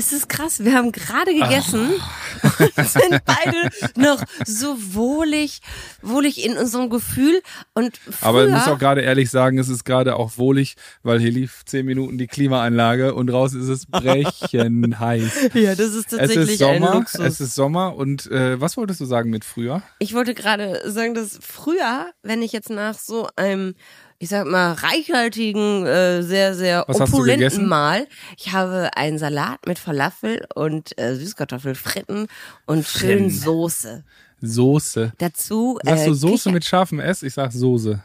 Es ist krass. Wir haben gerade gegessen und sind beide noch so wohlig, wohlig in unserem Gefühl. Und früher, Aber ich muss auch gerade ehrlich sagen, es ist gerade auch wohlig, weil hier lief zehn Minuten die Klimaanlage und draußen ist es brechend ja, das ist Es tatsächlich ist Sommer, ein Luxus. es ist Sommer und äh, was wolltest du sagen mit früher? Ich wollte gerade sagen, dass früher, wenn ich jetzt nach so einem, ich sag mal, reichhaltigen, äh, sehr, sehr Was opulenten? Mahl, ich habe einen Salat mit Falafel und äh, Süßkartoffelfritten und schön. Soße. Soße. Dazu Sagst äh, du Soße Kicher- mit scharfem S? Ich sag Soße.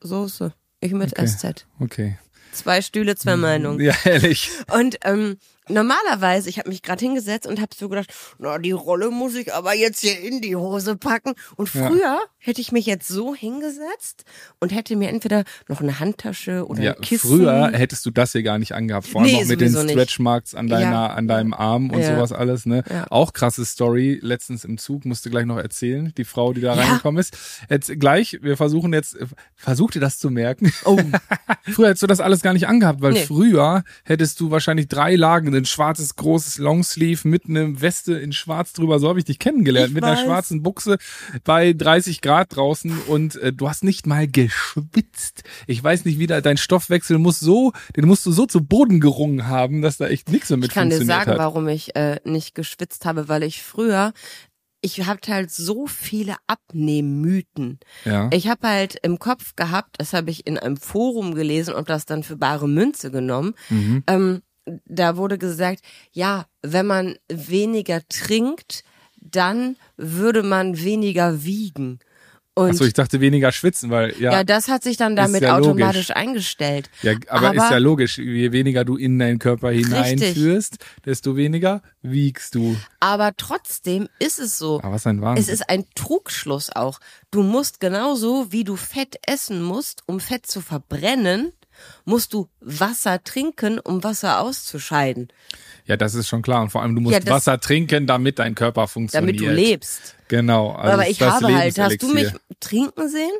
Soße. Ich mit Okay. SZ. Okay. Zwei Stühle, zwei Meinungen. Ja, ehrlich. Und ähm, normalerweise, ich habe mich gerade hingesetzt und habe so gedacht, na, die Rolle muss ich aber jetzt hier in die Hose packen. Und Ja. früher hätte ich mich jetzt so hingesetzt und hätte mir entweder noch eine Handtasche oder Ja, ein Kissen. früher hättest du das hier gar nicht angehabt. Vor allem Nee, auch mit den. Stretchmarks an deiner, Ja. an deinem Arm und Ja. sowas alles, ne? Ja. Auch krasse Story. Letztens im Zug musste gleich noch erzählen. Die Frau, die da Ja. reingekommen ist. Jetzt gleich, wir versuchen jetzt, versuch dir das zu merken. Oh. früher hättest du das alles gar nicht angehabt, weil Nee. früher hättest du wahrscheinlich drei Lagen, ein schwarzes, großes Longsleeve mit einem Weste in schwarz drüber. So habe ich dich kennengelernt. Ich mit einer weiß. schwarzen Buchse bei 30 Grad draußen und äh, du hast nicht mal geschwitzt. Ich weiß nicht, wie da dein Stoffwechsel muss so, den musst du so zu Boden gerungen haben, dass da echt nichts mehr mit Ich kann dir funktioniert sagen, hat. warum ich äh, nicht geschwitzt habe, weil ich früher, ich hatte halt so viele Abnehmmythen. Ja. Ich habe halt im Kopf gehabt, das habe ich in einem Forum gelesen und das dann für bare Münze genommen. Mhm. Ähm, da wurde gesagt, ja, wenn man weniger trinkt, dann würde man weniger wiegen. Und Achso, ich dachte weniger schwitzen, weil ja, ja, das hat sich dann damit ja logisch. automatisch eingestellt. ja aber, ist aber- ja logisch, je weniger du in deinen Körper hineinführst, desto weniger wiegst du. Aber trotzdem ist es so. Aber was ein Wahnsinn. Es ist ein Trugschluss auch. Du musst genauso, wie du Fett essen musst, um Fett zu verbrennen, musst du Wasser trinken, um Wasser auszuscheiden, ja, das ist schon klar. Und vor allem, du musst Ja, das- Wasser trinken, damit dein Körper funktioniert. damit du lebst. Genau. Also Aber ich habe halt, hast du mich trinken sehen?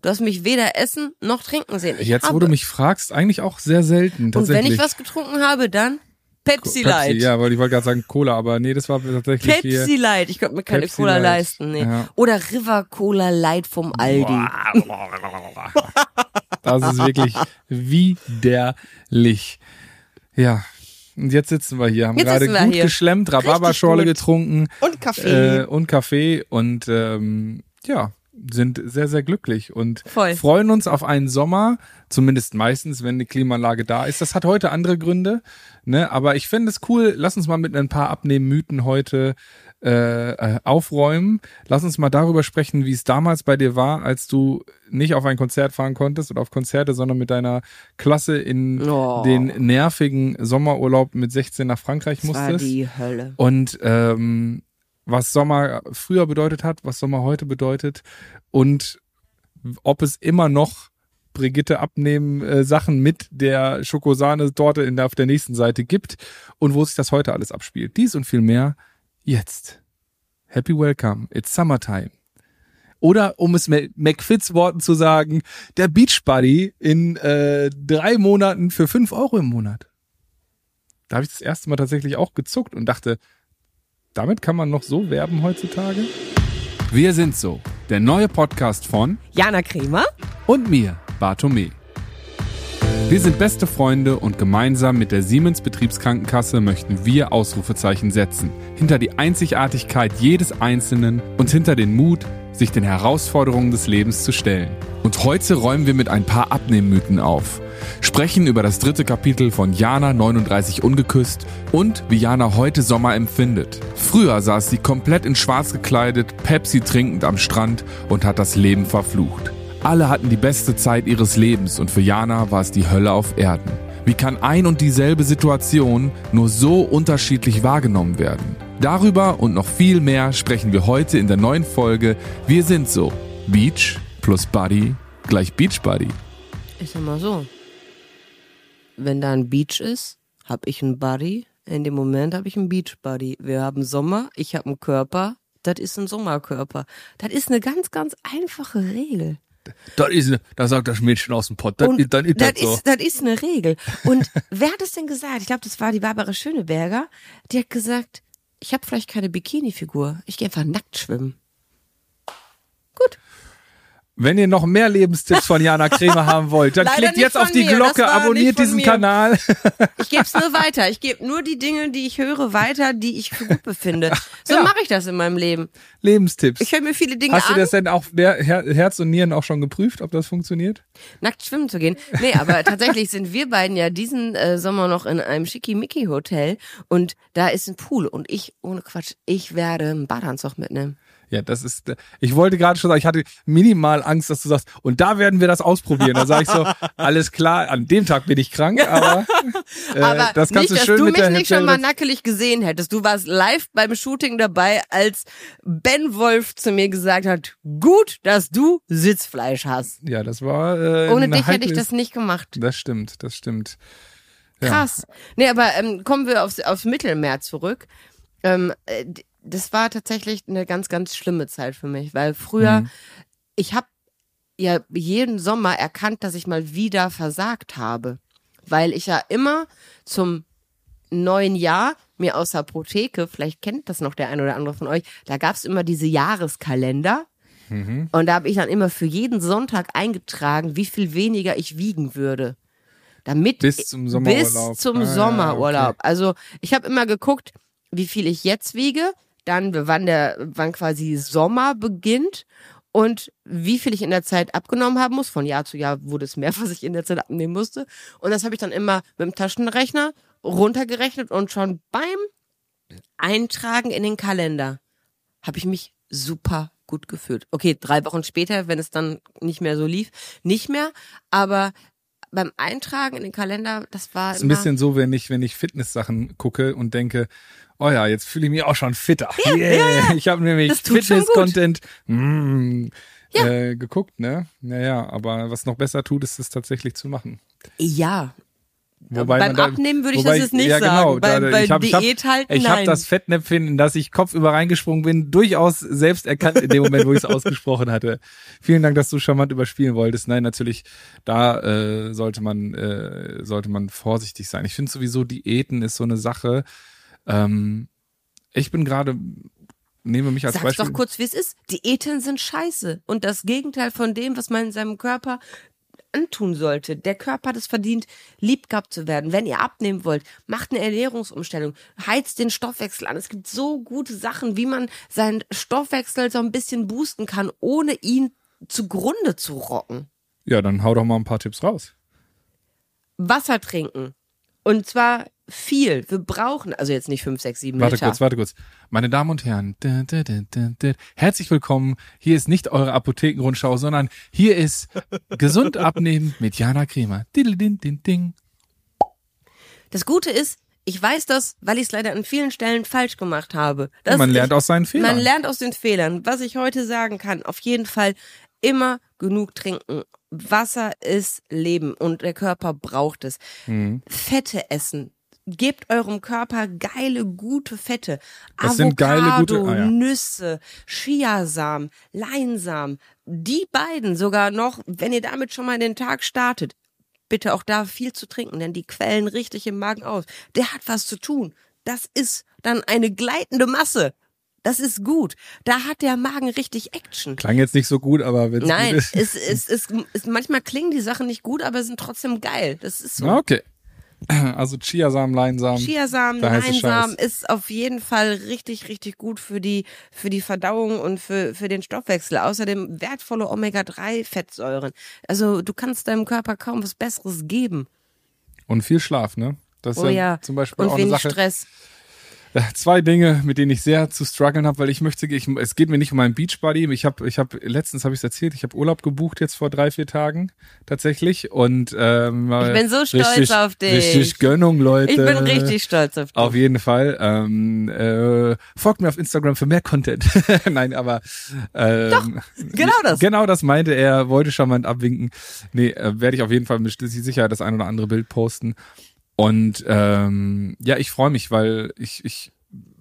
Du hast mich weder essen noch trinken sehen. Ich Jetzt, habe, wo du mich fragst, eigentlich auch sehr selten. und wenn ich was getrunken habe, dann Pepsi, Pepsi, Light. ja, weil ich wollte gerade sagen Cola, aber nee, das war tatsächlich. Pepsi Light. Ich konnte mir keine Pepsi Cola Light. leisten. Nee. Ja. Oder River Cola Light vom Aldi. Das ist wirklich widerlich. Ja. Und jetzt sitzen wir hier, haben Jetzt gerade gut hier. geschlemmt, Rhabarberschorle getrunken Und Kaffee. äh, und Kaffee und ähm, ja, sind sehr, sehr glücklich und Voll. freuen uns auf einen Sommer, zumindest meistens, wenn die Klimaanlage da ist. Das hat heute andere Gründe, ne? Aber ich finde es cool. Lass uns mal mit ein paar Abnehmmythen heute äh, äh, aufräumen. Lass uns mal darüber sprechen, wie es damals bei dir war, als du nicht auf ein Konzert fahren konntest oder auf Konzerte, sondern mit deiner Klasse in Oh. den nervigen Sommerurlaub mit 16 nach Frankreich das war musstest. die Hölle. Und ähm, was Sommer früher bedeutet hat, was Sommer heute bedeutet und ob es immer noch Brigitte abnehmen äh, Sachen mit der Schokosahne-Torte in der, auf der nächsten Seite gibt und wo sich das heute alles abspielt. Dies und viel mehr jetzt. Happy Welcome, it's Summertime. Oder um es mit McFits Worten zu sagen, der Beach Buddy in äh, drei Monaten für fünf Euro im Monat. Da habe ich das erste Mal tatsächlich auch gezuckt und dachte, damit kann man noch so werben heutzutage? Wir sind so, der neue Podcast von Jana Kremer? und mir, Bartome. Wir sind beste Freunde und gemeinsam mit der Siemens Betriebskrankenkasse möchten wir Ausrufezeichen setzen. Hinter die Einzigartigkeit jedes Einzelnen und hinter den Mut, sich den Herausforderungen des Lebens zu stellen. Und heute räumen wir mit ein paar Abnehmmythen auf. Sprechen über das dritte Kapitel von Jana 39 Ungeküsst und wie Jana heute Sommer empfindet. Früher saß sie komplett in schwarz gekleidet, Pepsi trinkend am Strand und hat das Leben verflucht. Alle hatten die beste Zeit ihres Lebens und für Jana war es die Hölle auf Erden. Wie kann ein und dieselbe Situation nur so unterschiedlich wahrgenommen werden? Darüber und noch viel mehr sprechen wir heute in der neuen Folge Wir sind so. Beach plus Buddy gleich Beach Buddy. Ich sag mal so. Wenn da ein Beach ist, hab ich einen Buddy. In dem Moment habe ich einen Beach Buddy. Wir haben Sommer, ich habe einen Körper. Das ist ein Sommerkörper. Das ist eine ganz, ganz einfache Regel. Das ist, da sagt das Mädchen aus dem Pott, das, ist- dann ist das das so. ist, das ist eine Regel. Und wer hat es denn gesagt? Ich glaube, das war die Barbara Schöneberger. Die hat gesagt, ich habe vielleicht keine Bikini-Figur. Ich gehe einfach nackt schwimmen. Gut. Wenn ihr noch mehr Lebenstipps von Jana Kremer haben wollt, dann Leider klickt jetzt auf die mir, Glocke, abonniert diesen mir. Kanal. Ich gebe es nur weiter. Ich gebe nur die Dinge, die ich höre, weiter, die ich für gut befinde. So Ja. mache ich das in meinem Leben. Lebenstipps. Ich höre mir viele Dinge Hast du an, das denn auch Herz und Nieren auch schon geprüft, ob das funktioniert? nackt schwimmen zu gehen. Nee, aber tatsächlich sind wir beiden ja diesen äh, Sommer noch in einem Schickimicki-Hotel und da ist ein Pool und ich, ohne Quatsch, ich werde einen Badeanzug mitnehmen. Ja, das ist. Ich wollte gerade schon sagen, ich hatte minimal Angst, dass du sagst, und da werden wir das ausprobieren. Da sage ich so, alles klar, an dem Tag bin ich krank, aber, äh, Aber das kannst nicht, du dass schön du mit mich nicht schon mal nackelig gesehen hättest. Du warst live beim Shooting dabei, als Ben Wolf zu mir gesagt hat, gut, dass du Sitzfleisch hast. Ja, das war. Äh, Ohne dich hätte ich das nicht gemacht. Das stimmt, das stimmt. Ja. Krass. Nee, aber ähm, kommen wir aufs, aufs Mittelmeer zurück. Ähm, äh, das war tatsächlich eine ganz, ganz schlimme Zeit für mich, weil früher, Mhm. ich habe ja jeden Sommer erkannt, dass ich mal wieder versagt habe, weil ich ja immer zum neuen Jahr mir aus der Apotheke, vielleicht kennt das noch der ein oder andere von euch, da gab's immer diese Jahreskalender. Mhm. Und da habe ich dann immer für jeden Sonntag eingetragen, wie viel weniger ich wiegen würde. Damit Bis zum Sommerurlaub. Bis zum Ah, Sommerurlaub. okay. Also ich habe immer geguckt, wie viel ich jetzt wiege, dann wann der, wann quasi Sommer beginnt und wie viel ich in der Zeit abgenommen haben muss. Von Jahr zu Jahr wurde es mehr, was ich in der Zeit abnehmen musste. Und das habe ich dann immer mit dem Taschenrechner runtergerechnet und schon beim Eintragen in den Kalender habe ich mich super gut gefühlt. Okay, drei Wochen später, wenn es dann nicht mehr so lief, nicht mehr, aber beim Eintragen in den Kalender, das war ist ein bisschen so, wenn ich, wenn ich Fitness-Sachen gucke und denke, oh ja, jetzt fühle ich mich auch schon fitter. Yeah. Ich habe nämlich Das. Fitness-Content mm, Ja. äh, geguckt, ne? Naja, aber was noch besser tut, ist es tatsächlich zu machen. ja. Wobei Beim da, Abnehmen würde ich das jetzt nicht ja, sagen. Genau, Bei- da, bei ich habe hab, Diät halten, ich hab nein. das Fettnäpfchen, in das ich kopfüber reingesprungen bin, durchaus selbst erkannt in dem Moment, wo ich es ausgesprochen hatte. Vielen Dank, dass du charmant überspielen wolltest. Nein, natürlich, da äh, sollte man äh, sollte man vorsichtig sein. Ich finde sowieso Diäten ist so eine Sache. Ähm, ich bin gerade nehme mich als Sag's Beispiel. doch kurz, wie es ist. Diäten sind scheiße. Und das Gegenteil von dem, was man in seinem Körper antun sollte. Der Körper hat es verdient, lieb gehabt zu werden. Wenn ihr abnehmen wollt, macht eine Ernährungsumstellung, heizt den Stoffwechsel an. Es gibt so gute Sachen, wie man seinen Stoffwechsel so ein bisschen boosten kann, ohne ihn zugrunde zu rocken. Ja, dann hau doch mal ein paar Tipps raus. Wasser trinken. Und zwar viel. Wir brauchen, also jetzt nicht fünf, sechs, sieben Warte Liter. kurz, warte kurz. Meine Damen und Herren, da, da, da, herzlich willkommen. Hier ist nicht eure Apothekenrundschau, sondern hier ist Gesund abnehmen mit Jana Kremer. Das Gute ist, ich weiß das, weil ich es leider an vielen Stellen falsch gemacht habe. Das Man lernt ich, aus seinen Fehlern. Man lernt aus den Fehlern. Was ich heute sagen kann, auf jeden Fall immer genug trinken. Wasser ist Leben und der Körper braucht es. Mhm. Fette essen. Gebt eurem Körper geile, gute Fette. Das sind geile, Avocado, gute- ah, ja. Nüsse, Chiasamen, Leinsamen. Die beiden sogar noch, wenn ihr damit schon mal in den Tag startet, bitte auch da viel zu trinken, denn die quellen richtig im Magen aus. Der hat was zu tun. Das ist dann eine gleitende Masse. Das ist gut. Da hat der Magen richtig Action. Klang jetzt nicht so gut, aber wenn Nein, gut ist. es, es, es, es, manchmal klingen die Sachen nicht gut, aber sind trotzdem geil. Das ist so. Na, okay. Also Chiasamen, Leinsamen. Chiasamen, Leinsamen ist auf jeden Fall richtig, richtig gut für die, für die Verdauung und für, für den Stoffwechsel. Außerdem wertvolle Omega-3-Fettsäuren. Also du kannst deinem Körper kaum was Besseres geben. Und viel Schlaf, ne? Das ist Oh ja, ja. zum Beispiel Und auch wenig Sache. Stress. Zwei Dinge, mit denen ich sehr zu strugglen habe, weil ich möchte, ich, es geht mir nicht um meinen Beachbuddy. Ich habe, ich habe letztens habe ich es erzählt, ich habe Urlaub gebucht jetzt vor drei vier Tagen tatsächlich und ähm, Ich bin so stolz richtig, auf dich. Richtig Gönnung, Leute. Ich bin richtig stolz auf dich. Auf jeden Fall. Ähm, äh, folgt mir auf Instagram für mehr Content. Nein, aber ähm, genau das. Genau das meinte er, wollte charmant abwinken. Nee, äh, werde ich auf jeden Fall mit Sicherheit das ein oder andere Bild posten. Und ähm, ja, ich freue mich, weil ich, ich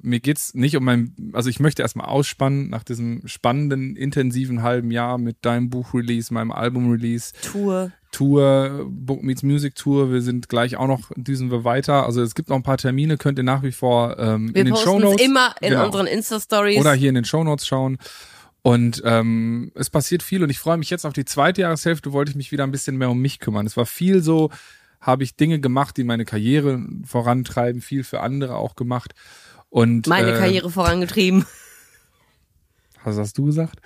mir geht's nicht um mein, also ich möchte erstmal ausspannen nach diesem spannenden, intensiven halben Jahr mit deinem Buch-Release, meinem Album-Release. Tour. Tour, Book Meets Music Tour. Wir sind gleich auch noch, düsen wir weiter. Also es gibt noch ein paar Termine, könnt ihr nach wie vor ähm, Wir in den posten Shownotes. es immer in Genau. unseren Insta-Stories. Oder hier in den Shownotes schauen. Und ähm, es passiert viel und ich freue mich jetzt auf die zweite Jahreshälfte, wollte ich mich wieder ein bisschen mehr um mich kümmern. Es war viel so, habe ich Dinge gemacht, die meine Karriere vorantreiben, viel für andere auch gemacht. Und Meine äh, Karriere vorangetrieben. Was hast du gesagt?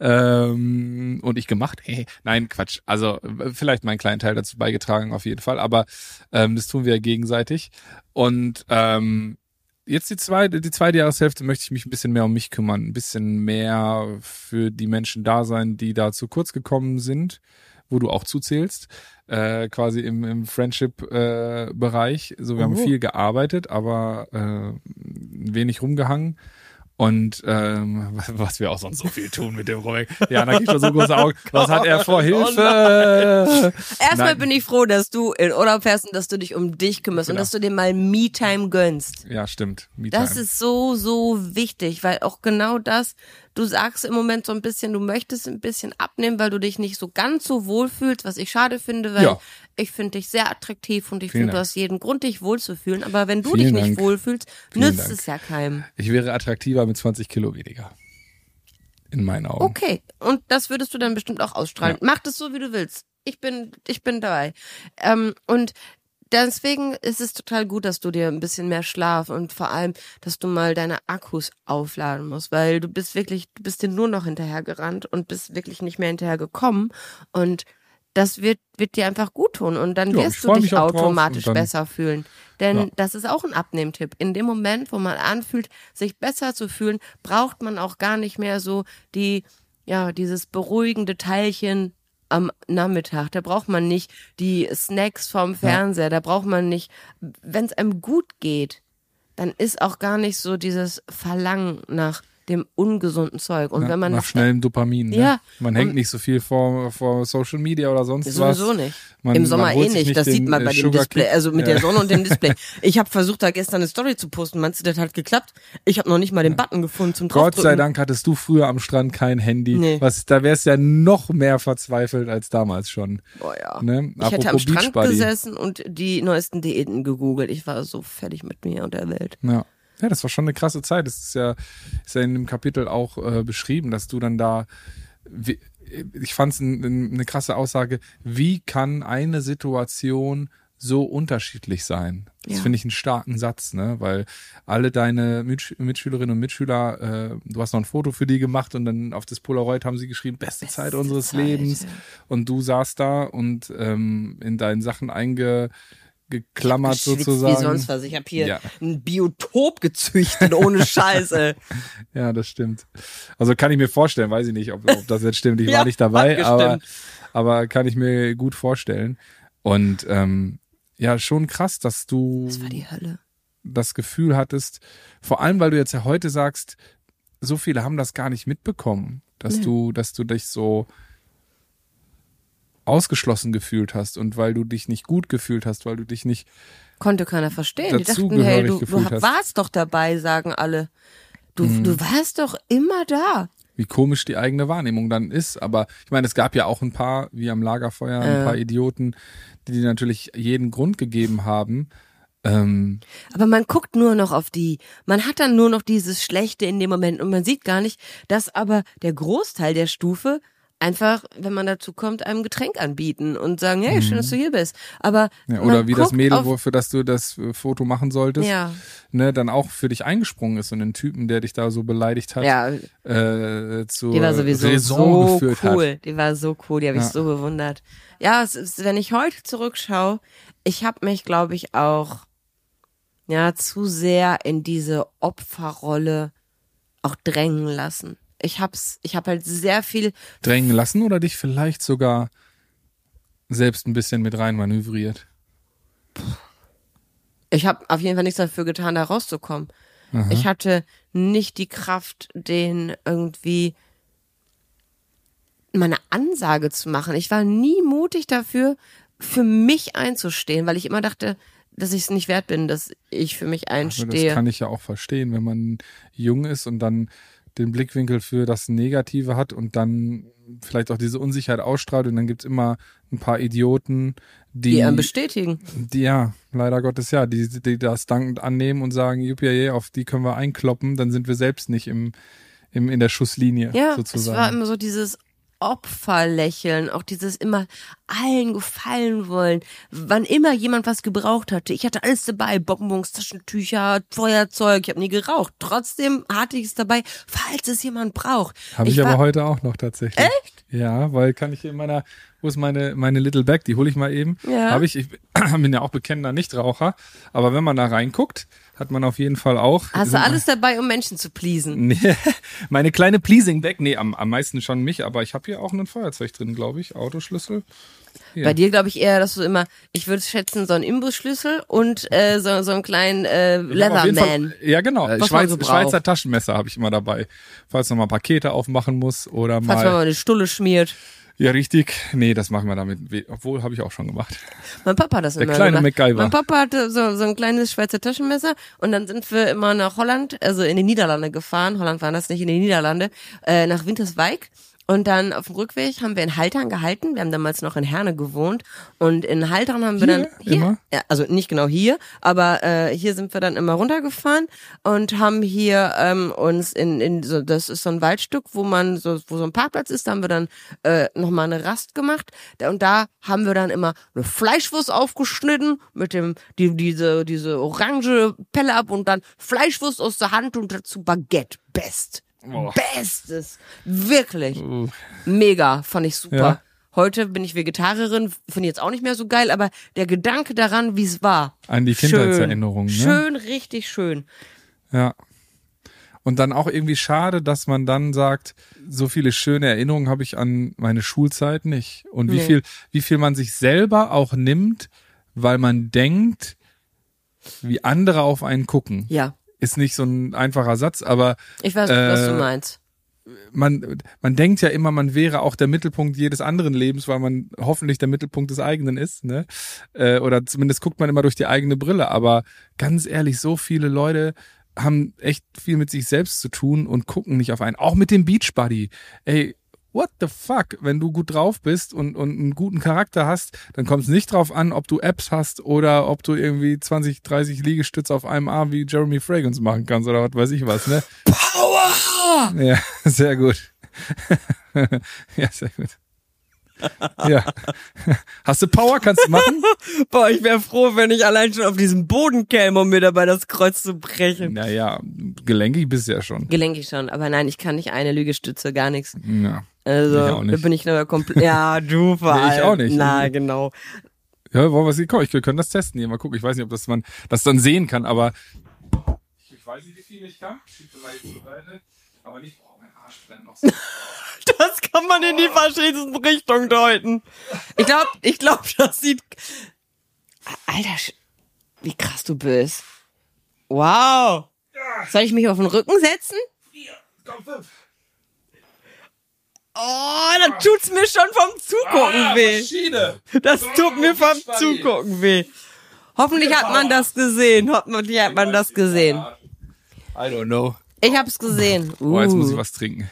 Ähm, und ich gemacht? Hey, nein, Quatsch. Also vielleicht meinen kleinen Teil dazu beigetragen, auf jeden Fall. Aber ähm, das tun wir ja gegenseitig. Und ähm, jetzt die zweite, die zweite Jahreshälfte möchte ich mich ein bisschen mehr um mich kümmern, ein bisschen mehr für die Menschen da sein, die da zu kurz gekommen sind, wo du auch zuzählst, äh, quasi im, im Friendship-Bereich. Äh, Bereich. so, wir haben Oh. viel gearbeitet, aber äh, wenig rumgehangen. Und ähm, was- wir auch sonst so viel tun mit dem Romek. Ja, da kriegt schon so große Augen. Was hat er vor? Oh Hilfe! Erstmal Nein. bin ich froh, dass du in Urlaub fährst und dass du dich um dich kümmerst und Genau. dass du dir mal Me-Time gönnst. Ja, stimmt. Das ist so, so wichtig, weil auch genau das, du sagst im Moment so ein bisschen, du möchtest ein bisschen abnehmen, weil du dich nicht so ganz so wohl fühlst, was ich schade finde, weil Ja. Ich finde dich sehr attraktiv und ich finde, du hast jeden Grund, dich wohlzufühlen. Aber wenn du Vielen dich nicht Dank. wohlfühlst, Vielen nützt Dank. es ja keinem. Ich wäre attraktiver mit 20 Kilo weniger. In meinen Augen. Okay, und das würdest du dann bestimmt auch ausstrahlen. Mach das so, wie du willst. Ich bin, ich bin dabei. Ähm, und deswegen ist es total gut, dass du dir ein bisschen mehr Schlaf und vor allem, dass du mal deine Akkus aufladen musst, weil du bist wirklich, du bist dir nur noch hinterhergerannt und bist wirklich nicht mehr hinterhergekommen und das wird, wird dir einfach gut tun und dann Ja, wirst du dich automatisch besser fühlen. Denn Ja. das ist auch ein Abnehmtipp. In dem Moment, wo man anfühlt, sich besser zu fühlen, braucht man auch gar nicht mehr so die, ja, dieses beruhigende Teilchen am Nachmittag. Da braucht man nicht die Snacks vom Fernseher. Da braucht man nicht, wenn es einem gut geht, dann ist auch gar nicht so dieses Verlangen nach dem ungesunden Zeug. Und Ja, wenn man nach schnellem Dopamin. Ne? Ja. Man hängt nicht so viel vor, vor Social Media oder sonst Sowieso was. nicht. Man- Im Sommer eh nicht. Das sieht man äh, bei dem Sugar Display, Kick. also mit Ja. der Sonne und dem Display. Ich habe versucht, da gestern eine Story zu posten. Meinst du, das hat geklappt? Ich habe noch nicht mal den Button gefunden zum Gott sei. Dank hattest du früher am Strand kein Handy. Nee. Was, da wär's ja noch mehr verzweifelt als damals schon. Boah, ja. Ne? Ich hätte am Strand gesessen und die neuesten Diäten gegoogelt. Ich war so fertig mit mir und der Welt. Ja. Ja, das war schon eine krasse Zeit. Das ist ja, ist ja in dem Kapitel auch äh, beschrieben, dass du dann da, wie, ich fand es ein, ein, eine krasse Aussage, wie kann eine Situation so unterschiedlich sein? Das Ja. finde ich einen starken Satz, ne? Weil alle deine Mitsch Mitschülerinnen und Mitschüler, äh, du hast noch ein Foto für die gemacht und dann auf das Polaroid haben sie geschrieben, beste, Zeit unseres Zeit, Lebens. Und du saßt da und ähm, in deinen Sachen eingeklammert Geschwitzt sozusagen. Wie sonst was. Ich habe hier Ja. ein Biotop gezüchtet, ohne Scheiße. Ja, das stimmt. Also kann ich mir vorstellen, weiß ich nicht, ob, ob das jetzt stimmt. Ich Ja, war nicht dabei, aber, aber kann ich mir gut vorstellen. Und ähm, ja, schon krass, dass du Das war die Hölle. das Gefühl hattest, vor allem weil du jetzt ja heute sagst, so viele haben das gar nicht mitbekommen, dass Nee. du, dass du dich so ausgeschlossen gefühlt hast und weil du dich nicht gut gefühlt hast, weil du dich nicht Konnte keiner verstehen. Die dachten, hey, du, du warst doch dabei, sagen alle. Du, du warst doch immer da. wie komisch die eigene Wahrnehmung dann ist. Aber ich meine, es gab ja auch ein paar, wie am Lagerfeuer, ein Äh. paar Idioten, die dir natürlich jeden Grund gegeben haben. Ähm, Aber man guckt nur noch auf die. Man hat dann nur noch dieses Schlechte in dem Moment und man sieht gar nicht, dass aber der Großteil der Stufe einfach, wenn man dazu kommt, einem Getränk anbieten und sagen, hey, schön, dass du hier bist. Aber ja, oder wie das Mädel, wofür das du das äh, Foto machen solltest, Ja, ne, dann auch für dich eingesprungen ist und den Typen, der dich da so beleidigt hat, ja, äh, zu die war sowieso Raison so geführt cool. hat. Die war so cool, die habe ich Ja. so bewundert. Ja, ist, wenn ich heute zurückschaue, ich habe mich, glaube ich, auch ja zu sehr in diese Opferrolle auch drängen lassen. Ich hab's, ich habe halt sehr viel Drängen lassen oder dich vielleicht sogar selbst ein bisschen mit rein manövriert. Ich habe auf jeden Fall nichts dafür getan, da rauszukommen. Ich hatte nicht die Kraft, den irgendwie meine Ansage zu machen. Ich war nie mutig dafür, für mich einzustehen, weil ich immer dachte, dass ich es nicht wert bin, dass ich für mich Also einstehe. das kann ich ja auch verstehen, wenn man jung ist und dann den Blickwinkel für das Negative hat und dann vielleicht auch diese Unsicherheit ausstrahlt und dann gibt's immer ein paar Idioten, die, die einen bestätigen. die ja, leider Gottes ja, die, die das dankend annehmen und sagen, juppie, auf die können wir einkloppen, dann sind wir selbst nicht im, im in der Schusslinie Ja, sozusagen. es war immer so dieses Opferlächeln, auch dieses immer allen gefallen wollen. Wann immer jemand was gebraucht hatte, ich hatte alles dabei, Bonbons, Taschentücher, Feuerzeug, ich habe nie geraucht. Trotzdem hatte ich es dabei, falls es jemand braucht. Habe ich, war- aber heute auch noch tatsächlich. Echt? Ja, weil kann ich in meiner, wo ist meine, meine Little Bag, die hole ich mal eben. Ja. Habe ich, ich bin ja auch bekennender Nichtraucher, aber wenn man da reinguckt, hat man auf jeden Fall auch. Hast du alles dabei, um Menschen zu pleasen? Nee, meine kleine Pleasing Bag, nee, am, am meisten schon mich, aber ich habe hier auch ein Feuerzeug drin, glaube ich, Autoschlüssel. Ja. Bei dir glaube ich eher, dass du immer, ich würde schätzen, so einen Imbusschlüssel und äh, so, so einen kleinen äh, Leatherman. Ja, genau. Man Schweiz, so. Schweizer Taschenmesser habe ich immer dabei. Falls man mal Pakete aufmachen muss oder Falls man mal. mal eine Stulle schmiert. Ja, richtig. Nee, das machen wir damit. Obwohl, habe ich auch schon gemacht. Mein Papa hat das Der immer kleine gemacht. MacGyver. Mein Papa hatte so, so ein kleines Schweizer Taschenmesser und dann sind wir immer nach Holland, also in die Niederlande gefahren. Holland waren das nicht, in die Niederlande, äh, nach Winterswijk. Und dann auf dem Rückweg haben wir in Haltern gehalten. Wir haben damals noch in Herne gewohnt. Und in Haltern haben wir Hier? dann hier, Immer? ja, also nicht genau hier, aber äh, hier sind wir dann immer runtergefahren und haben hier ähm, uns in, in so, das ist so ein Waldstück, wo man so, wo so ein Parkplatz ist, da haben wir dann äh, nochmal eine Rast gemacht. Und da haben wir dann immer eine Fleischwurst aufgeschnitten mit dem, die, diese, diese orange Pelle ab und dann Fleischwurst aus der Hand und dazu Baguette. Best. Boah. Bestes. Wirklich. Uh, Mega. Fand ich super. Ja. Heute bin ich Vegetarierin, finde ich jetzt auch nicht mehr so geil, aber der Gedanke daran, wie es war. An die schön. Kindheitserinnerungen, ne? Schön, richtig schön. Ja. Und dann auch irgendwie schade, dass man dann sagt, so viele schöne Erinnerungen habe ich an meine Schulzeit nicht. Und wie Nee. viel, wie viel man sich selber auch nimmt, weil man denkt, wie andere auf einen gucken. Ja, Ist nicht so ein einfacher Satz, aber ich weiß, was Äh, du meinst. man, man denkt ja immer, man wäre auch der Mittelpunkt jedes anderen Lebens, weil man hoffentlich der Mittelpunkt des eigenen ist, ne? Äh, oder zumindest guckt man immer durch die eigene Brille. Aber ganz ehrlich, so viele Leute haben echt viel mit sich selbst zu tun und gucken nicht auf einen. Auch mit dem Beachbuddy. Ey, what the fuck? Wenn du gut drauf bist und, und einen guten Charakter hast, dann kommt es nicht drauf an, ob du Apps hast oder ob du irgendwie 20, 30 Liegestütze auf einem Arm wie Jeremy Fragrance machen kannst oder was weiß ich was, ne? Power! Ja, sehr gut. ja, sehr gut. Ja. Hast du Power? Kannst du machen? Boah, ich wäre froh, wenn ich allein schon auf diesen Boden käme, um mir dabei das Kreuz zu brechen. Naja, gelenkig bist du ja schon. Gelenkig schon, aber nein, ich kann nicht eine Lügestütze, gar nichts. Ja. Also, Ich auch nicht. da bin ich aber komplett. Ja, du vor Nee, ich auch nicht. Na, genau. Ja, wollen wir sehen? Komm, ich, wir können das testen hier. Mal gucken. Ich weiß nicht, ob das man das dann sehen kann, aber. Ich weiß nicht, wie viel ich kann. Ich jetzt zur Seite. Aber nicht, oh, mein Arsch brennt noch so. Das kann man in die verschiedensten Richtungen deuten. Ich glaube, ich glaube, das sieht. Alter, wie krass du bist. Wow. Soll ich mich auf den Rücken setzen? Vier, komm, fünf. Oh, da tut's mir schon vom Zugucken Ah, weh. Maschine. Das tut mir vom. Zugucken weh. Hoffentlich hat man das gesehen. Hoffentlich hat man das gesehen. I don't know. Ich hab's gesehen. Oh, jetzt muss ich Uh. was trinken.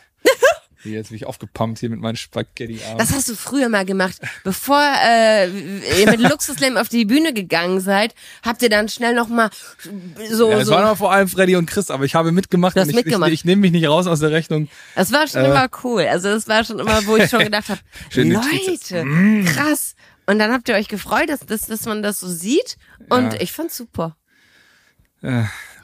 Hier, Jetzt bin ich aufgepumpt hier mit meinen Spaghetti-Armen. Das hast du früher mal gemacht. Bevor äh, ihr mit Luxusleben auf die Bühne gegangen seid, habt ihr dann schnell noch mal so Ja, es so waren aber vor allem Freddy und Chris, aber ich habe mitgemacht Du hast ich, mitgemacht. ich, ich nehme mich nicht raus aus der Rechnung. Das war schon immer cool. Also das war schon immer, wo ich schon gedacht habe. Leute, krass. Und dann habt ihr euch gefreut, dass, dass, dass man das so sieht. Und Ja. ich fand's super. Äh,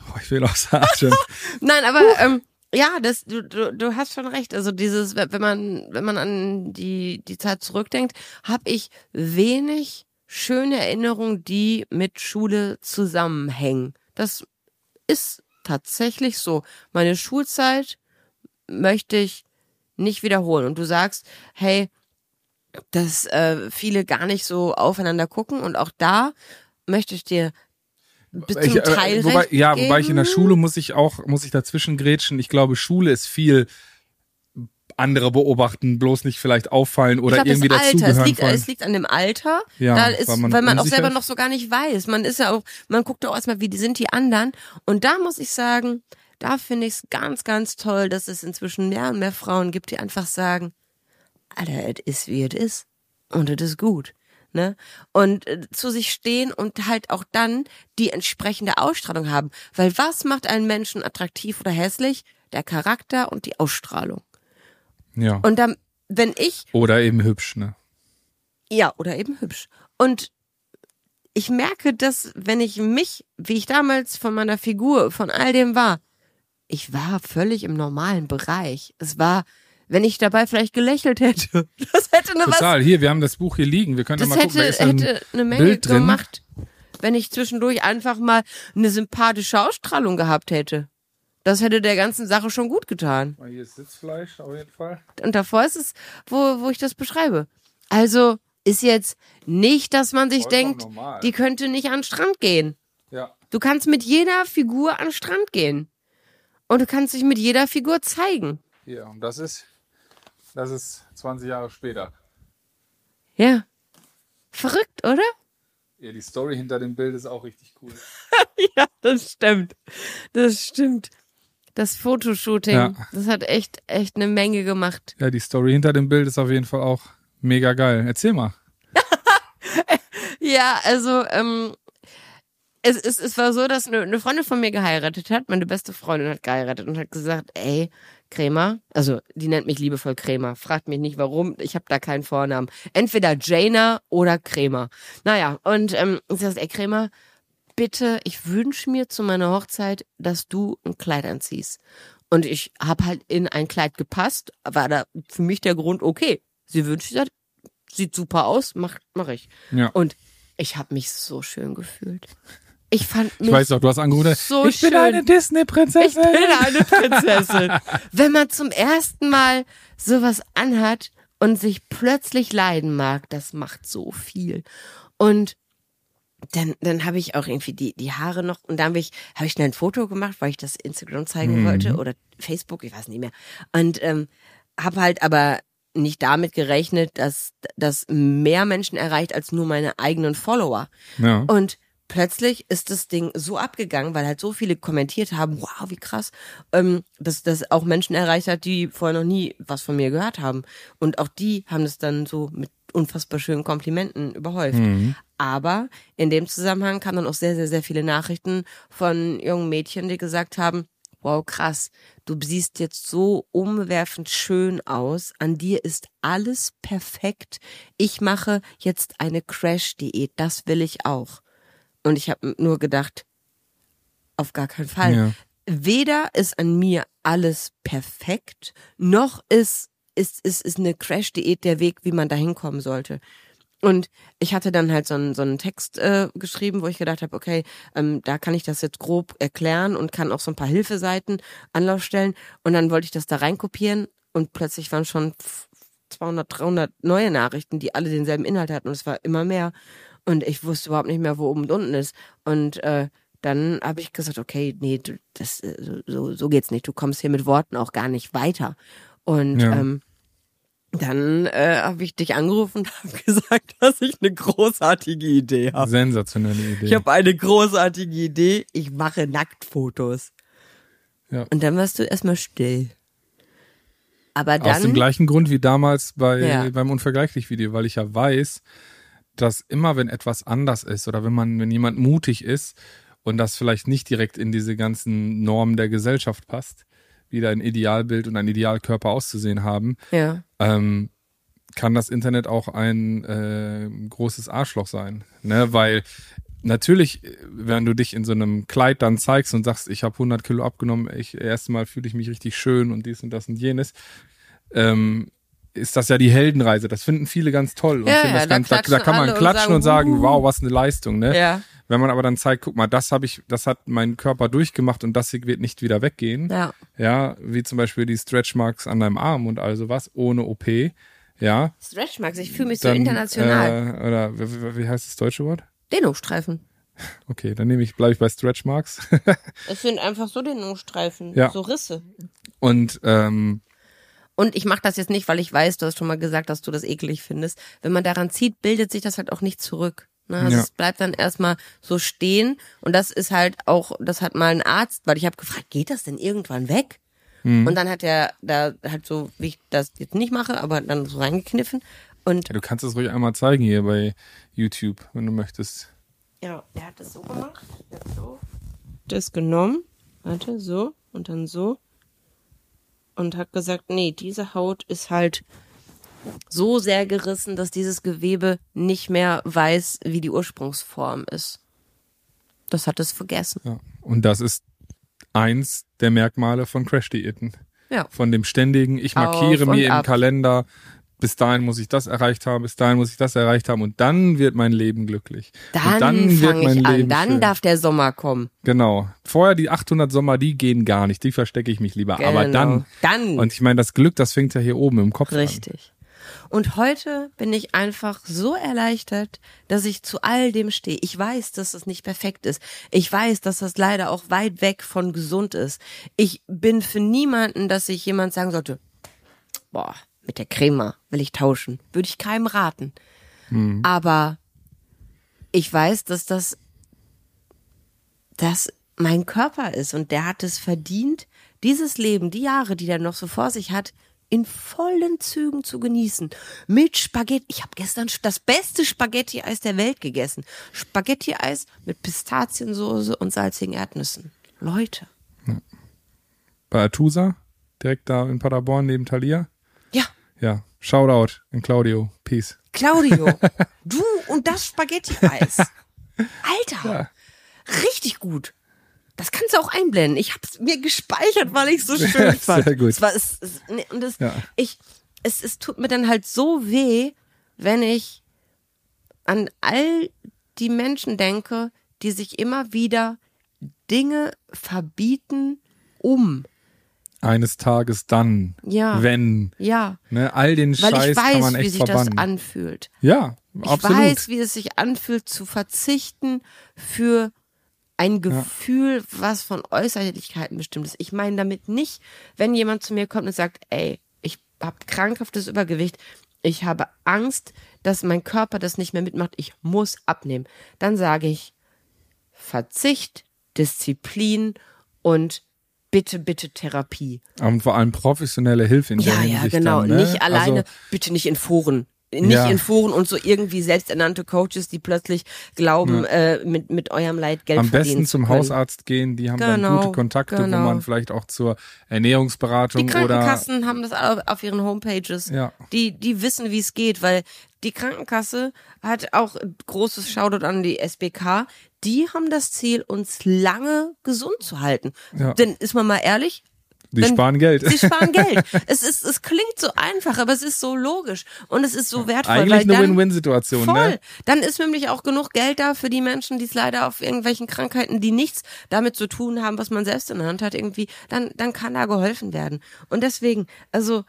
oh, ich will aus Atem. Nein, aber ähm, ja, das, du, du, du hast schon recht. Also dieses, wenn man, wenn man an die, die Zeit zurückdenkt, habe ich wenig schöne Erinnerungen, die mit Schule zusammenhängen. Das ist tatsächlich so. Meine Schulzeit möchte ich nicht wiederholen. Und du sagst, hey, dass äh, viele gar nicht so aufeinander gucken und auch da möchte ich dir zum Ich, äh, Teil wobei, ja, wobei ich in der geben. Schule muss ich auch, muss ich dazwischen grätschen. Ich glaube, Schule ist viel andere beobachten, bloß nicht vielleicht auffallen oder glaub, irgendwie das Alter, es liegt, es liegt an dem Alter, Ja, da ist, weil man weil man auch selber noch so gar nicht weiß. Man ist ja auch, man guckt auch erstmal, wie sind die anderen. Und da muss ich sagen, da finde ich es ganz, ganz toll, dass es inzwischen mehr und mehr Frauen gibt, die einfach sagen, Alter, es ist wie es ist. Und es ist gut. Ne? Und äh, zu sich stehen und halt auch dann die entsprechende Ausstrahlung haben. Weil was macht einen Menschen attraktiv oder hässlich? Der Charakter und die Ausstrahlung. ja. Und dann, wenn ich Oder eben hübsch, ne? ja, oder eben hübsch. Und ich merke, dass wenn ich mich, wie ich damals von meiner Figur, von all dem war, ich war völlig im normalen Bereich. Es war, wenn ich dabei vielleicht gelächelt hätte, das hätte eine was, Total. Hier, wir haben das Buch hier liegen. Wir können das mal gucken, da hätte, ist ein hätte eine Menge Bild drin. gemacht, wenn ich zwischendurch einfach mal eine sympathische Ausstrahlung gehabt hätte. Das hätte der ganzen Sache schon gut getan. Hier ist Sitzfleisch auf jeden Fall. Und davor ist es, wo, wo ich das beschreibe. Also ist jetzt nicht, dass man sich denkt, normal. die könnte nicht an den Strand gehen. Ja. Du kannst mit jeder Figur an den Strand gehen. Und du kannst dich mit jeder Figur zeigen. Hier, und das ist, das ist 20 Jahre später. Ja. Verrückt, oder? Ja, die Story hinter dem Bild ist auch richtig cool. Ja, das stimmt. Das stimmt. Das Fotoshooting, Ja. das hat echt, echt eine Menge gemacht. Ja, die Story hinter dem Bild ist auf jeden Fall auch mega geil. Erzähl mal. Ja, also ähm, es, es, es war so, dass eine, eine Freundin von mir geheiratet hat. Meine beste Freundin hat geheiratet und hat gesagt, ey, Krämer, also die nennt mich liebevoll Krämer. Fragt mich nicht warum, ich habe da keinen Vornamen. Entweder Jaina oder Krämer. Naja, und ähm, sie sagt, ey Krämer, bitte, ich wünsche mir zu meiner Hochzeit, dass du ein Kleid anziehst. Und ich habe halt in ein Kleid gepasst, war da für mich der Grund, okay, sie wünscht sich das, sieht super aus, mach, mach ich. Ja. Und ich habe mich so schön gefühlt. Ich fand mich Ich weiß doch, du hast angerufen. so ich bin schön. eine ich Disney-Prinzessin. bin eine Prinzessin. Wenn man zum ersten Mal sowas anhat und sich plötzlich leiden mag, das macht so viel. Und dann, dann habe ich auch irgendwie die, die Haare noch und dann habe ich, habe ich schnell ein Foto gemacht, weil ich das Instagram zeigen wollte oder Facebook, ich weiß nicht mehr. Und ähm, habe halt aber nicht damit gerechnet, dass das mehr Menschen erreicht als nur meine eigenen Follower. Ja. Und plötzlich ist das Ding so abgegangen, weil halt so viele kommentiert haben, wow, wie krass, ähm, dass das auch Menschen erreicht hat, die vorher noch nie was von mir gehört haben. Und auch die haben es dann so mit unfassbar schönen Komplimenten überhäuft. Aber in dem Zusammenhang kamen dann auch sehr, sehr, sehr viele Nachrichten von jungen Mädchen, die gesagt haben, wow, krass, du siehst jetzt so umwerfend schön aus, an dir ist alles perfekt. Ich mache jetzt eine Crash-Diät, das will ich auch. Und ich habe nur gedacht, auf gar keinen Fall. Ja. Weder ist an mir alles perfekt, noch ist, ist, ist, ist eine Crash-Diät der Weg, wie man da hinkommen sollte. Und ich hatte dann halt so einen, so einen Text äh, geschrieben, wo ich gedacht habe, okay, ähm, da kann ich das jetzt grob erklären und kann auch so ein paar Hilfeseiten Anlaufstellen. Und dann wollte ich das da reinkopieren und plötzlich waren schon 200, 300 neue Nachrichten, die alle denselben Inhalt hatten und es war immer mehr. Und ich wusste überhaupt nicht mehr, wo oben und unten ist. Und äh, dann habe ich gesagt, okay, nee, du, das, äh, so- so, geht's nicht. Du kommst hier mit Worten auch gar nicht weiter. Und Ja. ähm, dann äh, habe ich dich angerufen und habe gesagt, dass ich eine großartige Idee habe. Sensationelle Idee. Ich habe eine großartige Idee. Ich mache Nacktfotos. Ja. Und dann warst du erstmal still. Aber Aus dem dann, gleichen Grund wie damals bei, Ja. beim Unvergleichlich-Video, weil ich ja weiß, dass immer wenn etwas anders ist oder wenn man, wenn jemand mutig ist und das vielleicht nicht direkt in diese ganzen Normen der Gesellschaft passt, wie da ein Idealbild und ein Idealkörper auszusehen haben, ja, ähm, kann das Internet auch ein äh, großes Arschloch sein. Ne? Weil natürlich, wenn du dich in so einem Kleid dann zeigst und sagst, ich habe 100 Kilo abgenommen, ich erstmal fühle ich mich richtig schön und dies und das und jenes, ähm, ist das ja die Heldenreise. Das finden viele ganz toll. Und Ja, ja, das da ganz, da, da klatschen kann man alle und klatschen sagen, und sagen, wow, was eine Leistung. Ne? ja, Wenn man aber dann zeigt, guck mal, das habe ich, das hat mein Körper durchgemacht und das hier wird nicht wieder weggehen. ja. Ja, wie zum Beispiel die Stretch Marks an deinem Arm und also was, ohne OP. Ja. Stretch Marks, ich fühle mich so Dann, international. Äh, oder wie, wie- heißt das deutsche Wort? Dehnungsstreifen. Okay, dann nehme ich, bleibe ich bei Stretch Marks. Es sind einfach so Dehnungsstreifen, Ja. so Risse. und ähm, Und ich mache das jetzt nicht, weil ich weiß, du hast schon mal gesagt, dass du das eklig findest. Wenn man daran zieht, bildet sich das halt auch nicht zurück. Ne? Also Ja. es bleibt dann erstmal so stehen. Und das ist halt auch, das hat mal ein Arzt, weil ich habe gefragt, geht das denn irgendwann weg? Mhm. Und dann hat er da halt so, wie ich das jetzt nicht mache, aber dann so reingekniffen. Und Ja, du kannst es ruhig einmal zeigen hier bei YouTube, wenn du möchtest. Ja, er hat das so gemacht. Er hat so das genommen. Warte, so und dann so. Und hat gesagt, nee, diese Haut ist halt so sehr gerissen, dass dieses Gewebe nicht mehr weiß, wie die Ursprungsform ist. Das hat es vergessen. Ja. Und das ist eins der Merkmale von Crash-Diäten. Ja. Von dem ständigen, ich markiere Auf mir im ab. Kalender, bis dahin muss ich das erreicht haben, bis dahin muss ich das erreicht haben und dann wird mein Leben glücklich. Dann, und dann wird fange mein ich an. Leben Dann schön. darf der Sommer kommen. Genau. Vorher die 800 Sommer, die gehen gar nicht, die verstecke ich mich lieber. Aber Genau. dann, Dann. und ich meine, das Glück, das fängt ja hier oben im Kopf an. Richtig. Und heute bin ich einfach so erleichtert, dass ich zu all dem stehe. Ich weiß, dass es nicht perfekt ist. Ich weiß, dass das leider auch weit weg von gesund ist. Ich bin für niemanden, dass sich jemand sagen sollte, boah, mit der Crema will ich tauschen. Würde ich keinem raten. Aber ich weiß, dass das, das mein Körper ist und der hat es verdient, dieses Leben, die Jahre, die der noch so vor sich hat, in vollen Zügen zu genießen. Mit Spaghetti. Ich habe gestern das beste Spaghetti-Eis der Welt gegessen. Spaghetti-Eis mit Pistaziensoße und salzigen Erdnüssen. Leute. Bei Atusa, direkt da in Paderborn neben Thalia. Ja, Ja, Shoutout in Claudio. Peace. Claudio, du und das Spaghetti-Eis. Alter, richtig gut. Das kannst du auch einblenden. Ich habe es mir gespeichert, weil ich so schön Sehr fand. gut. Es war, es, es, nee, und es, Ja. ich, es, es tut mir dann halt so weh, wenn ich an all die Menschen denke, die sich immer wieder Dinge verbieten, um. Eines Tages dann, Ja. wenn, Ja, ne, all den weil Scheiß ich kann weiß, man wie echt sich verbannen. das anfühlt. ja, Ich absolut. weiß, wie es sich anfühlt, zu verzichten für ein Gefühl, was von Äußerlichkeiten bestimmt ist. Ich meine damit nicht, wenn jemand zu mir kommt und sagt, ey, ich habe krankhaftes Übergewicht, ich habe Angst, dass mein Körper das nicht mehr mitmacht, ich muss abnehmen. Dann sage ich Verzicht, Disziplin und bitte, bitte Therapie. Und vor allem professionelle Hilfe in der Ja, ja, Hinsicht genau. Dann, ne? Nicht alleine, Also, bitte nicht in Foren. Nicht Ja. in Foren und so irgendwie selbsternannte Coaches, die plötzlich glauben, äh, mit, mit eurem Leid Geld am verdienen besten zu zum können. Hausarzt gehen, die haben dann Genau, gute Kontakte, wo genau. man vielleicht auch zur Ernährungsberatung Die oder Krankenkassen haben das alle auf ihren Homepages. Ja. Die, die wissen, wie es geht, weil die Krankenkasse hat auch großes Shoutout an die SBK. Die haben das Ziel, uns lange gesund zu halten. Ja. Denn ist man mal ehrlich, die Wenn- sparen Geld. Sie sparen Geld. es ist, es klingt so einfach, aber es ist so logisch und es ist so wertvoll. Eigentlich eine Win-Win-Situation, Voll. ne? Dann ist nämlich auch genug Geld da für die Menschen, die es leider auf irgendwelchen Krankheiten, die nichts damit zu tun haben, was man selbst in der Hand hat, irgendwie, dann, dann kann da geholfen werden. Und deswegen, also,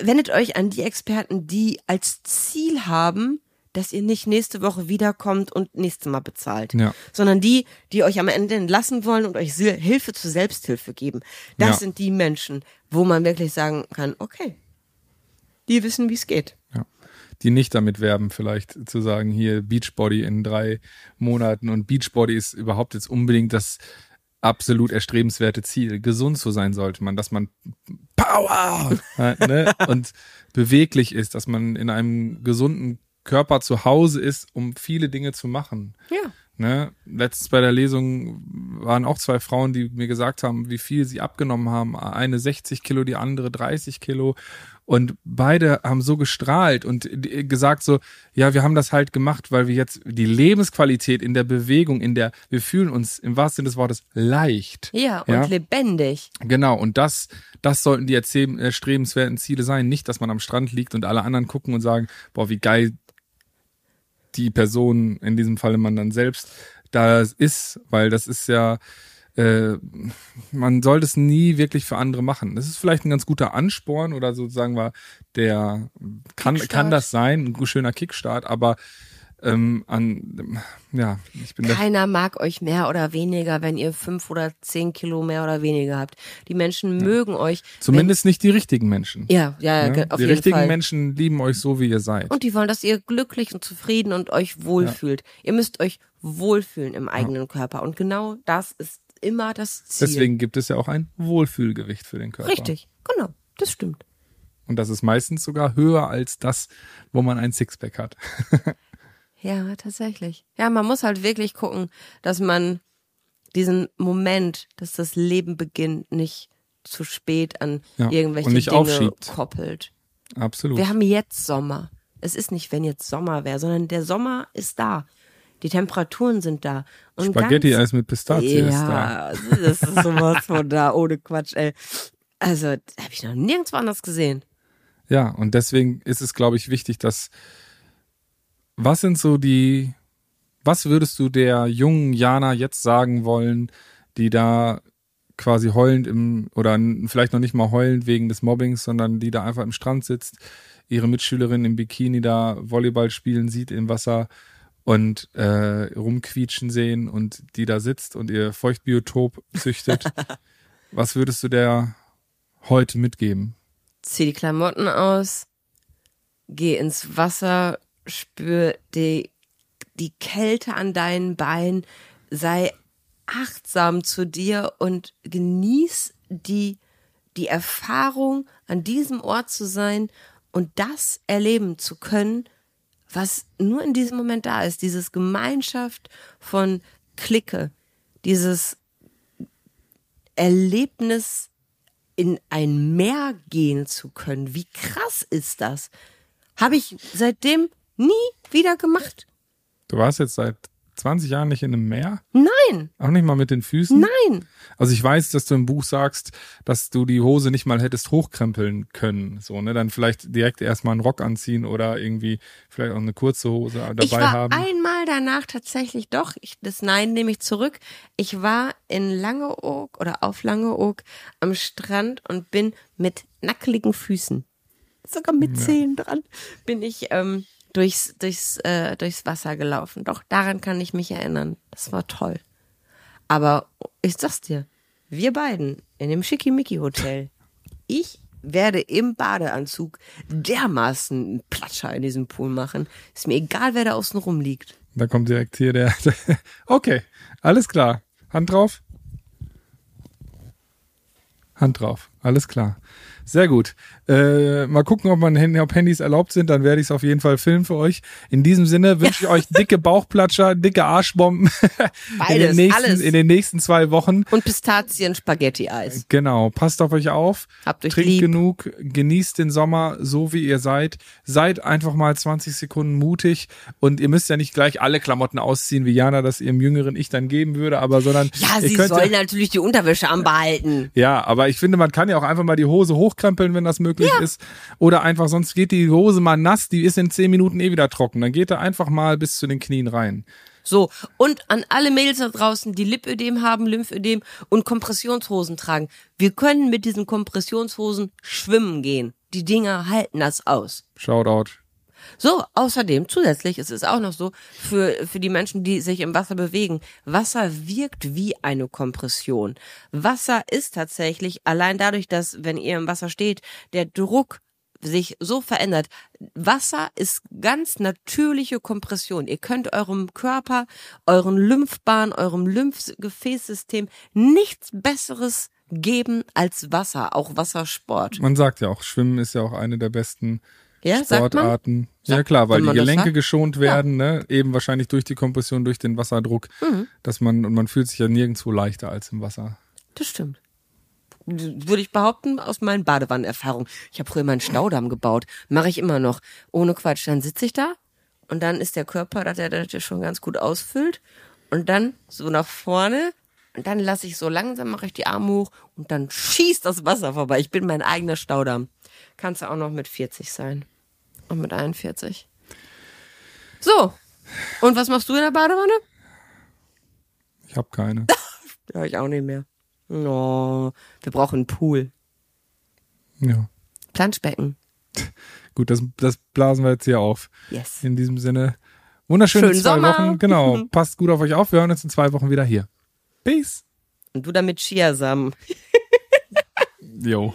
wendet euch an die Experten, die als Ziel haben, dass ihr nicht nächste Woche wiederkommt und nächstes Mal bezahlt, Ja. sondern die, die euch am Ende entlassen wollen und euch Hilfe zur Selbsthilfe geben. Das Ja. sind die Menschen, wo man wirklich sagen kann, okay, die wissen, wie es geht. Ja. Die nicht damit werben, vielleicht zu sagen, hier Beachbody in drei Monaten und Beachbody ist überhaupt jetzt unbedingt das absolut erstrebenswerte Ziel. Gesund zu sein sollte man, dass man Power hat, ne? und beweglich ist, dass man in einem gesunden Körper zu Hause ist, um viele Dinge zu machen. Ja. Ne? Letztens bei der Lesung waren auch zwei Frauen, die mir gesagt haben, wie viel sie abgenommen haben. Eine 60 Kilo, die andere 30 Kilo. Und beide haben so gestrahlt und die- gesagt so, ja, wir haben das halt gemacht, weil wir jetzt die Lebensqualität in der Bewegung, in der, wir fühlen uns im wahrsten Sinne des Wortes leicht. Ja, und Ja. lebendig. Genau, und das, das sollten die erstrebenswerten Ziele sein. Nicht, dass man am Strand liegt und alle anderen gucken und sagen, boah, wie geil die Person, in diesem Falle man dann selbst, da ist, weil das ist ja, äh, man sollte es nie wirklich für andere machen. Das ist vielleicht ein ganz guter Ansporn oder sozusagen war der kann Kickstart. kann das sein, ein schöner Kickstart, aber ähm, an, ja, ich bin Keiner mag euch mehr oder weniger, wenn ihr fünf oder zehn Kilo mehr oder weniger habt. Die Menschen mögen euch. zumindest nicht die richtigen Menschen. Ja, ja, ge- auf die jeden richtigen Fall. Menschen lieben euch so, wie ihr seid. Und die wollen, dass ihr glücklich und zufrieden und euch wohlfühlt. Ihr müsst euch wohlfühlen im eigenen Körper. Und genau das ist immer das Ziel. Deswegen gibt es ja auch ein Wohlfühlgewicht für den Körper. Richtig, genau. Das stimmt. Und das ist meistens sogar höher als das, wo man ein Sixpack hat. Ja, tatsächlich. Ja, man muss halt wirklich gucken, dass man diesen Moment, dass das Leben beginnt, nicht zu spät an Ja, irgendwelche Dinge aufschiebt. koppelt. Absolut. Wir haben jetzt Sommer. Es ist nicht, wenn jetzt Sommer wäre, sondern der Sommer ist da. Die Temperaturen sind da. Und Spaghetti-Eis mit Pistazie ja, ist da. das ist sowas von da, ohne Quatsch, ey. Also, habe ich noch nirgendwo anders gesehen. Ja, und deswegen ist es, glaube ich, wichtig, dass was sind so die, was würdest du der jungen Jana jetzt sagen wollen, die da quasi heulend im, oder vielleicht noch nicht mal heulend wegen des Mobbings, sondern die da einfach im Strand sitzt, ihre Mitschülerin im Bikini da Volleyball spielen sieht im Wasser und äh, rumquietschen sehen und die da sitzt und ihr Feuchtbiotop züchtet. was würdest du der heute mitgeben? Zieh die Klamotten aus, geh ins Wasser, spür die, die Kälte an deinen Beinen, sei achtsam zu dir und genieß die, die Erfahrung, an diesem Ort zu sein und das erleben zu können, was nur in diesem Moment da ist. Dieses Gemeinschaft von Clique, dieses Erlebnis in ein Meer gehen zu können. Wie krass ist das? Habe ich seitdem nie wieder gemacht. Du warst jetzt seit 20 Jahren nicht in einem Meer? Nein, Auch nicht mal mit den Füßen? nein. Also ich weiß, dass du im Buch sagst, dass du die Hose nicht mal hättest hochkrempeln können. So, ne? Dann vielleicht direkt erstmal einen Rock anziehen oder irgendwie vielleicht auch eine kurze Hose dabei Ich war haben. einmal danach tatsächlich doch, ich, das Nein nehme ich zurück. Ich war in Langeoog oder auf Langeoog am Strand und bin mit nackeligen Füßen, sogar mit Zehen dran, bin ich ähm, durchs, durchs, äh, durchs Wasser gelaufen. Doch, daran kann ich mich erinnern. Das war toll. Aber ich sag's dir, wir beiden in dem Schickimicki-Hotel, ich werde im Badeanzug dermaßen einen Platscher in diesem Pool machen. Ist mir egal, wer da außen rumliegt. Da kommt direkt hier der. okay, alles klar. Hand drauf. Hand drauf. Alles klar. Sehr gut. Äh, mal gucken, ob, man, ob Handys erlaubt sind. Dann werde ich es auf jeden Fall filmen für euch. In diesem Sinne wünsche ich euch dicke Bauchplatscher, dicke Arschbomben in, Beides, den nächsten, alles. in den nächsten zwei Wochen. Und Pistazien-Spaghetti-Eis. Genau, passt auf euch auf, Habt euch trinkt lieb. genug, genießt den Sommer so wie ihr seid, seid einfach mal 20 Sekunden mutig und ihr müsst ja nicht gleich alle Klamotten ausziehen, wie Jana das ihrem jüngeren Ich dann geben würde, aber sondern Ja, sie sollen ja, natürlich die Unterwäsche anbehalten. ja, aber ich finde, man kann ja auch einfach mal die Hose hochkrempeln, wenn das möglich ist oder einfach sonst geht die Hose mal nass, die ist in 10 Minuten eh wieder trocken, dann geht er einfach mal bis zu den Knien rein. So, und an alle Mädels da draußen, die Lipödem haben, Lymphödem und Kompressionshosen tragen. Wir können mit diesen Kompressionshosen schwimmen gehen. Die Dinger halten das aus. Shoutout. So, außerdem, zusätzlich ist es auch noch so, für, für die Menschen, die sich im Wasser bewegen, Wasser wirkt wie eine Kompression. Wasser ist tatsächlich, allein dadurch, dass, wenn ihr im Wasser steht, der Druck sich so verändert. Wasser ist ganz natürliche Kompression. Ihr könnt eurem Körper, euren Lymphbahn, eurem Lymphgefäßsystem nichts Besseres geben als Wasser, auch Wassersport. Man sagt ja auch, Schwimmen ist ja auch eine der besten Ja? Sportarten. Ja klar, weil die Gelenke sagt? geschont werden, ne? eben wahrscheinlich durch die Kompression, durch den Wasserdruck, Mhm. dass man und man fühlt sich ja nirgendwo leichter als im Wasser. Das stimmt. Würde ich behaupten, aus meinen Badewannenerfahrungen. Ich habe früher mal einen Staudamm gebaut. Mache ich immer noch. Ohne Quatsch. Dann sitze ich da und dann ist der Körper, dass er das schon ganz gut ausfüllt. Und dann so nach vorne. Und dann lasse ich so langsam, mache ich die Arme hoch und dann schießt das Wasser vorbei. Ich bin mein eigener Staudamm. Kannst du auch noch mit 40 sein. Und mit 41. So. Und was machst du in der Badewanne? Ich habe keine. Ja, ich auch nicht mehr. Oh, wir brauchen einen Pool. ja. Planschbecken. Gut, das, das blasen wir jetzt hier auf. Yes. In diesem Sinne, Wunderschöne Schönen zwei Sommer. Wochen. Genau. Passt gut auf euch auf. Wir hören uns in zwei Wochen wieder hier. Peace. Und du damit Chiasamen. Jo.